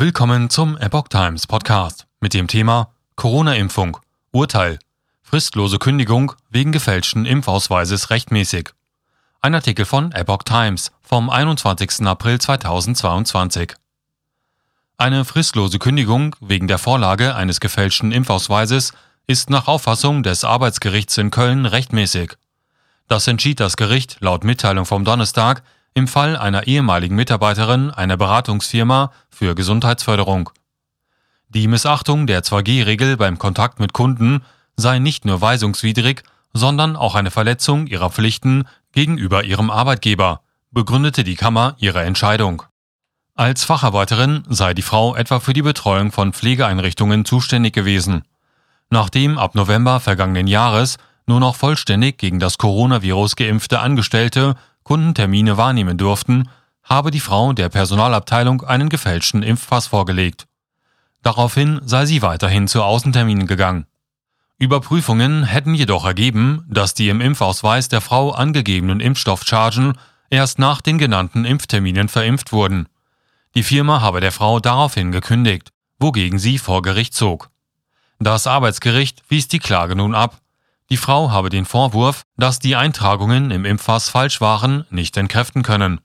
Willkommen zum Epoch Times Podcast mit dem Thema Corona-Impfung. Urteil. Fristlose Kündigung wegen gefälschten Impfausweises rechtmäßig. Ein Artikel von Epoch Times vom 21. April 2022. Eine fristlose Kündigung wegen der Vorlage eines gefälschten Impfausweises ist nach Auffassung des Arbeitsgerichts in Köln rechtmäßig. Das entschied das Gericht laut Mitteilung vom Donnerstag im Fall einer ehemaligen Mitarbeiterin einer Beratungsfirma für Gesundheitsförderung. Die Missachtung der 2G-Regel beim Kontakt mit Kunden sei nicht nur weisungswidrig, sondern auch eine Verletzung ihrer Pflichten gegenüber ihrem Arbeitgeber, begründete die Kammer ihre Entscheidung. Als Facharbeiterin sei die Frau etwa für die Betreuung von Pflegeeinrichtungen zuständig gewesen. Nachdem ab November vergangenen Jahres nur noch vollständig gegen das Coronavirus geimpfte Angestellte Kundentermine wahrnehmen durften, habe die Frau der Personalabteilung einen gefälschten Impfpass vorgelegt. Daraufhin sei sie weiterhin zu Außenterminen gegangen. Überprüfungen hätten jedoch ergeben, dass die im Impfausweis der Frau angegebenen Impfstoffchargen erst nach den genannten Impfterminen verimpft wurden. Die Firma habe der Frau daraufhin gekündigt, wogegen sie vor Gericht zog. Das Arbeitsgericht wies die Klage nun ab die Frau habe den Vorwurf, dass die Eintragungen im Impfpass falsch waren, nicht entkräften können.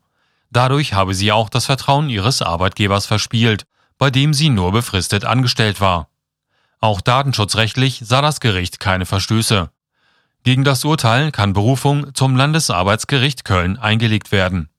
Dadurch habe sie auch das Vertrauen ihres Arbeitgebers verspielt, bei dem sie nur befristet angestellt war. Auch datenschutzrechtlich sah das Gericht keine Verstöße. Gegen das Urteil kann Berufung zum Landesarbeitsgericht Köln eingelegt werden